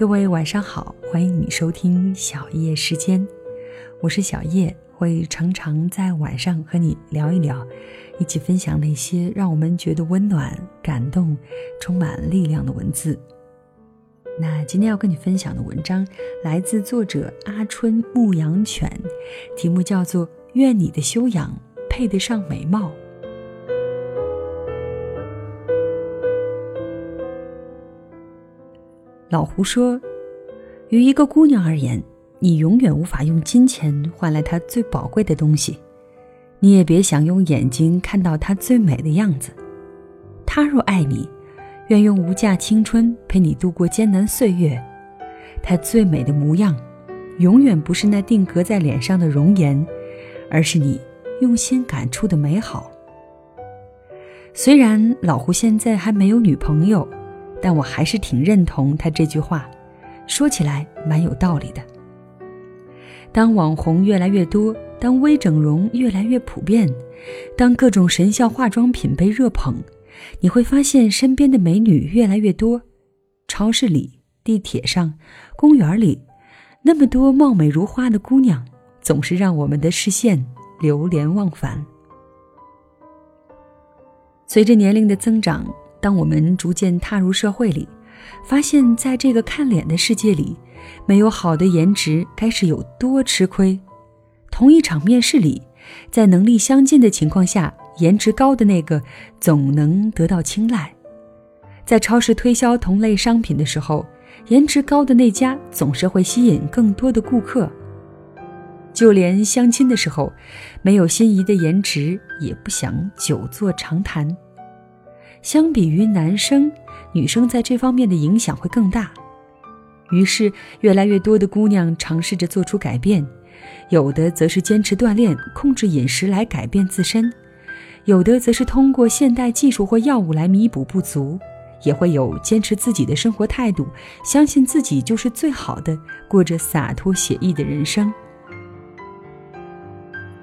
各位晚上好，欢迎你收听小叶时间，我是小叶，会常常在晚上和你聊一聊，一起分享那些让我们觉得温暖、感动、充满力量的文字。那今天要跟你分享的文章来自作者阿春牧羊犬，题目叫做《愿你的修养配得上美貌》。老胡说：“于一个姑娘而言，你永远无法用金钱换来她最宝贵的东西，你也别想用眼睛看到她最美的样子。她若爱你，愿用无价青春陪你度过艰难岁月。她最美的模样，永远不是那定格在脸上的容颜，而是你用心感触的美好。虽然老胡现在还没有女朋友。”但我还是挺认同他这句话，说起来蛮有道理的。当网红越来越多，当微整容越来越普遍，当各种神效化妆品被热捧，你会发现身边的美女越来越多。超市里、地铁上、公园里，那么多貌美如花的姑娘，总是让我们的视线流连忘返。随着年龄的增长。当我们逐渐踏入社会里，发现在这个看脸的世界里，没有好的颜值该是有多吃亏。同一场面试里，在能力相近的情况下，颜值高的那个总能得到青睐；在超市推销同类商品的时候，颜值高的那家总是会吸引更多的顾客。就连相亲的时候，没有心仪的颜值，也不想久坐长谈。相比于男生，女生在这方面的影响会更大。于是，越来越多的姑娘尝试着做出改变，有的则是坚持锻炼、控制饮食来改变自身，有的则是通过现代技术或药物来弥补不足，也会有坚持自己的生活态度，相信自己就是最好的，过着洒脱写意的人生。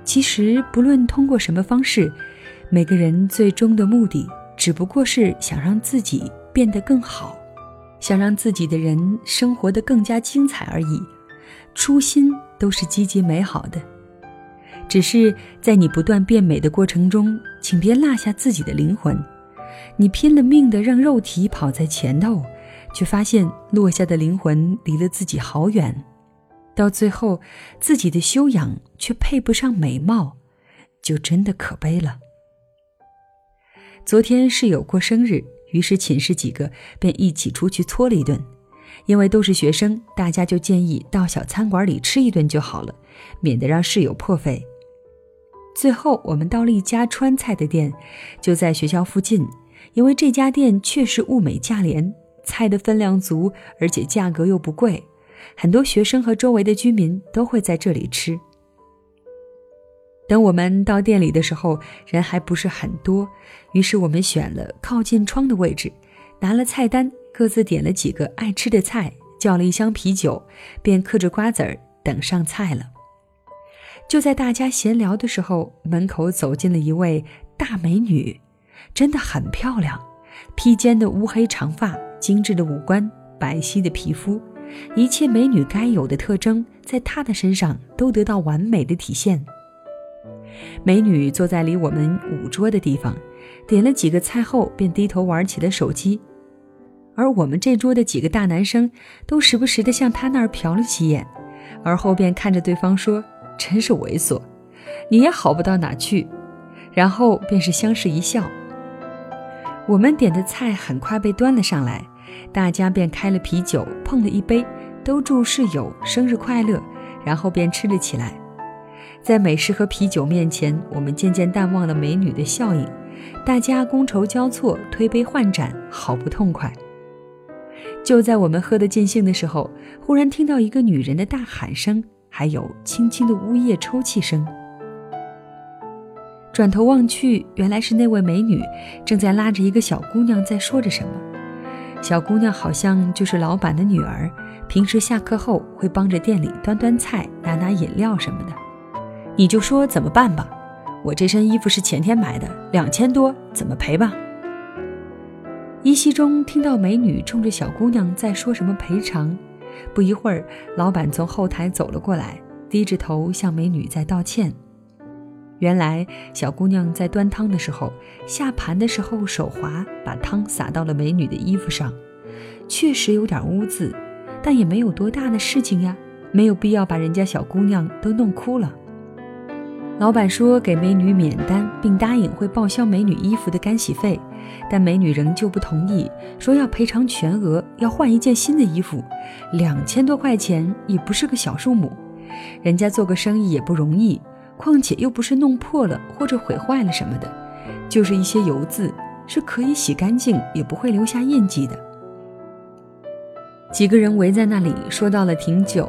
其实，不论通过什么方式，每个人最终的目的。只不过是想让自己变得更好，想让自己的人生活得更加精彩而已。初心都是积极美好的，只是在你不断变美的过程中，请别落下自己的灵魂。你拼了命的让肉体跑在前头，却发现落下的灵魂离了自己好远。到最后，自己的修养却配不上美貌，就真的可悲了。昨天室友过生日，于是寝室几个便一起出去搓了一顿。因为都是学生，大家就建议到小餐馆里吃一顿就好了，免得让室友破费。最后我们到了一家川菜的店，就在学校附近，因为这家店确实物美价廉，菜的分量足，而且价格又不贵，很多学生和周围的居民都会在这里吃。等我们到店里的时候，人还不是很多，于是我们选了靠近窗的位置，拿了菜单，各自点了几个爱吃的菜，叫了一箱啤酒，便嗑着瓜子儿等上菜了。就在大家闲聊的时候，门口走进了一位大美女，真的很漂亮，披肩的乌黑长发，精致的五官，白皙的皮肤，一切美女该有的特征，在她的身上都得到完美的体现。美女坐在离我们五桌的地方，点了几个菜后便低头玩起了手机，而我们这桌的几个大男生都时不时的向她那儿瞟了几眼，而后便看着对方说：“真是猥琐，你也好不到哪去。”然后便是相视一笑。我们点的菜很快被端了上来，大家便开了啤酒，碰了一杯，都祝室友生日快乐，然后便吃了起来。在美食和啤酒面前，我们渐渐淡忘了美女的笑影，大家觥筹交错，推杯换盏，好不痛快。就在我们喝得尽兴的时候，忽然听到一个女人的大喊声，还有轻轻的呜咽抽泣声。转头望去，原来是那位美女正在拉着一个小姑娘在说着什么。小姑娘好像就是老板的女儿，平时下课后会帮着店里端端菜、拿拿饮料什么的。你就说怎么办吧，我这身衣服是前天买的，两千多，怎么赔吧？依稀中听到美女冲着小姑娘在说什么赔偿。不一会儿，老板从后台走了过来，低着头向美女在道歉。原来小姑娘在端汤的时候，下盘的时候手滑，把汤洒到了美女的衣服上，确实有点污渍，但也没有多大的事情呀，没有必要把人家小姑娘都弄哭了。老板说给美女免单，并答应会报销美女衣服的干洗费，但美女仍旧不同意，说要赔偿全额，要换一件新的衣服，两千多块钱也不是个小数目，人家做个生意也不容易。况且又不是弄破了或者毁坏了什么的，就是一些油渍，是可以洗干净，也不会留下印记的。几个人围在那里说到了挺久，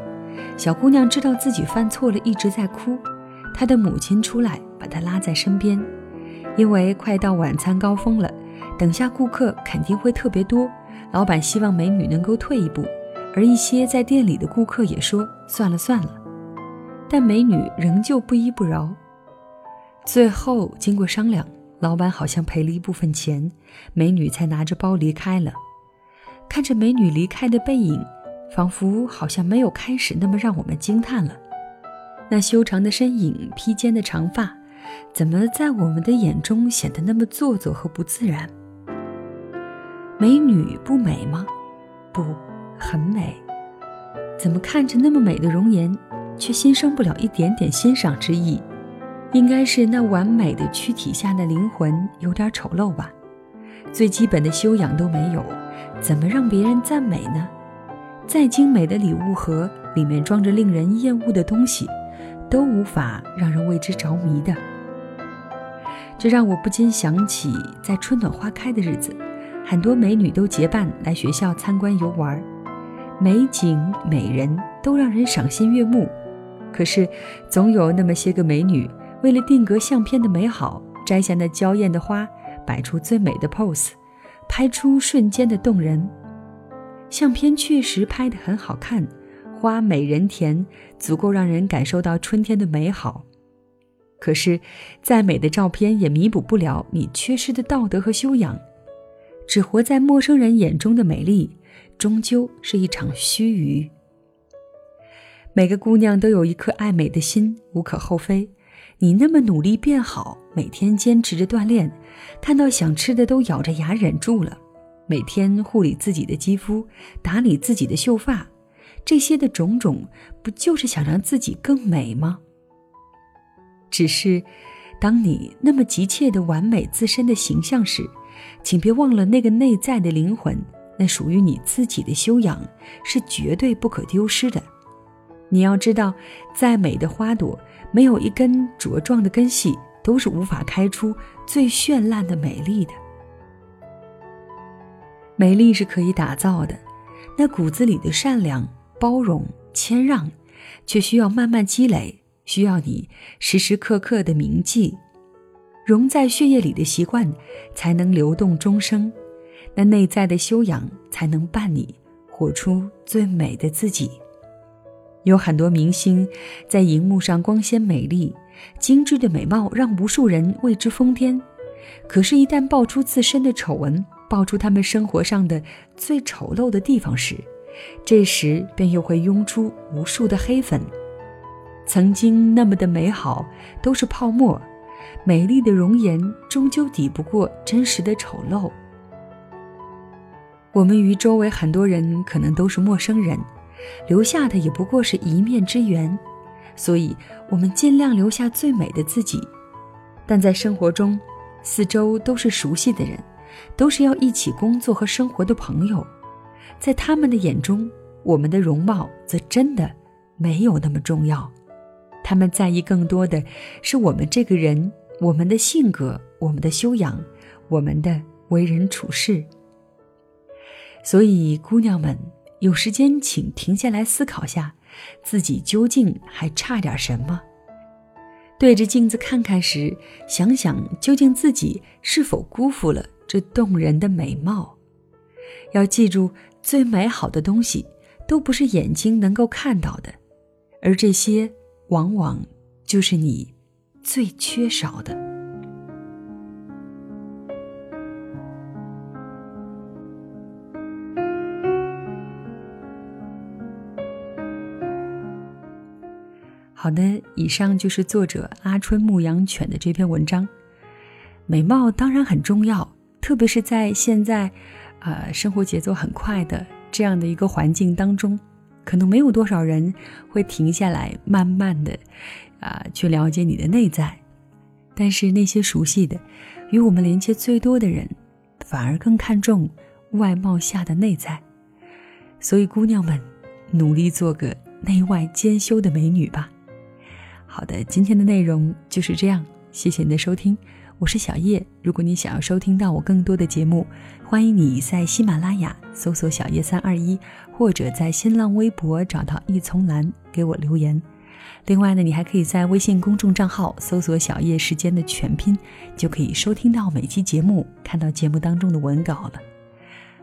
小姑娘知道自己犯错了，一直在哭。她的母亲出来把她拉在身边，因为快到晚餐高峰了，等下顾客肯定会特别多，老板希望美女能够退一步，而一些在店里的顾客也说算了算了。但美女仍旧不依不饶。最后经过商量，老板好像赔了一部分钱，美女才拿着包离开了。看着美女离开的背影，仿佛好像没有开始那么让我们惊叹了。那修长的身影，披肩的长发，怎么在我们的眼中显得那么做作和不自然？美女不美吗？不，很美。怎么看着那么美的容颜？却心生不了一点点欣赏之意，应该是那完美的躯体下的灵魂有点丑陋吧？最基本的修养都没有，怎么让别人赞美呢？再精美的礼物盒里面装着令人厌恶的东西，都无法让人为之着迷的。这让我不禁想起，在春暖花开的日子，很多美女都结伴来学校参观游玩，美景美人都让人赏心悦目。可是，总有那么些个美女，为了定格相片的美好，摘下那娇艳的花，摆出最美的 pose，拍出瞬间的动人。相片确实拍得很好看，花美人甜，足够让人感受到春天的美好。可是，再美的照片也弥补不了你缺失的道德和修养。只活在陌生人眼中的美丽，终究是一场须臾。每个姑娘都有一颗爱美的心，无可厚非。你那么努力变好，每天坚持着锻炼，看到想吃的都咬着牙忍住了，每天护理自己的肌肤，打理自己的秀发，这些的种种，不就是想让自己更美吗？只是，当你那么急切的完美自身的形象时，请别忘了那个内在的灵魂，那属于你自己的修养，是绝对不可丢失的。你要知道，再美的花朵，没有一根茁壮的根系，都是无法开出最绚烂的美丽的。美丽是可以打造的，那骨子里的善良、包容、谦让，却需要慢慢积累，需要你时时刻刻的铭记，融在血液里的习惯，才能流动终生。那内在的修养，才能伴你活出最美的自己。有很多明星在荧幕上光鲜美丽、精致的美貌让无数人为之疯癫，可是，一旦爆出自身的丑闻，爆出他们生活上的最丑陋的地方时，这时便又会涌出无数的黑粉。曾经那么的美好都是泡沫，美丽的容颜终究抵不过真实的丑陋。我们与周围很多人可能都是陌生人。留下的也不过是一面之缘，所以我们尽量留下最美的自己。但在生活中，四周都是熟悉的人，都是要一起工作和生活的朋友，在他们的眼中，我们的容貌则真的没有那么重要。他们在意更多的是我们这个人，我们的性格，我们的修养，我们的为人处事。所以，姑娘们。有时间，请停下来思考下，自己究竟还差点什么？对着镜子看看时，想想究竟自己是否辜负了这动人的美貌？要记住，最美好的东西都不是眼睛能够看到的而这些往往就是你最缺少的。好的以上就是作者阿春牧羊犬的这篇文章。美貌当然很重要特别是在现在呃，生活节奏很快的这样的一个环境当中，可能没有多少人会停下来慢慢的，啊，去了解你的内在。但是那些熟悉的，与我们连接最多的人，反而更看重外貌下的内在。所以，姑娘们，努力做个内外兼修的美女吧。好的，今天的内容就是这样，谢谢你的收听，我是小叶。如果你想要收听到我更多的节目，欢迎你在喜马拉雅搜索“小叶三二一”，或者在新浪微博找到一丛蓝给我留言。另外呢，你还可以在微信公众账号搜索“小叶时间”的全拼，就可以收听到每期节目，看到节目当中的文稿了。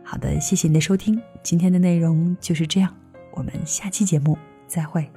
好的，谢谢你的收听，今天的内容就是这样，我们下期节目再会。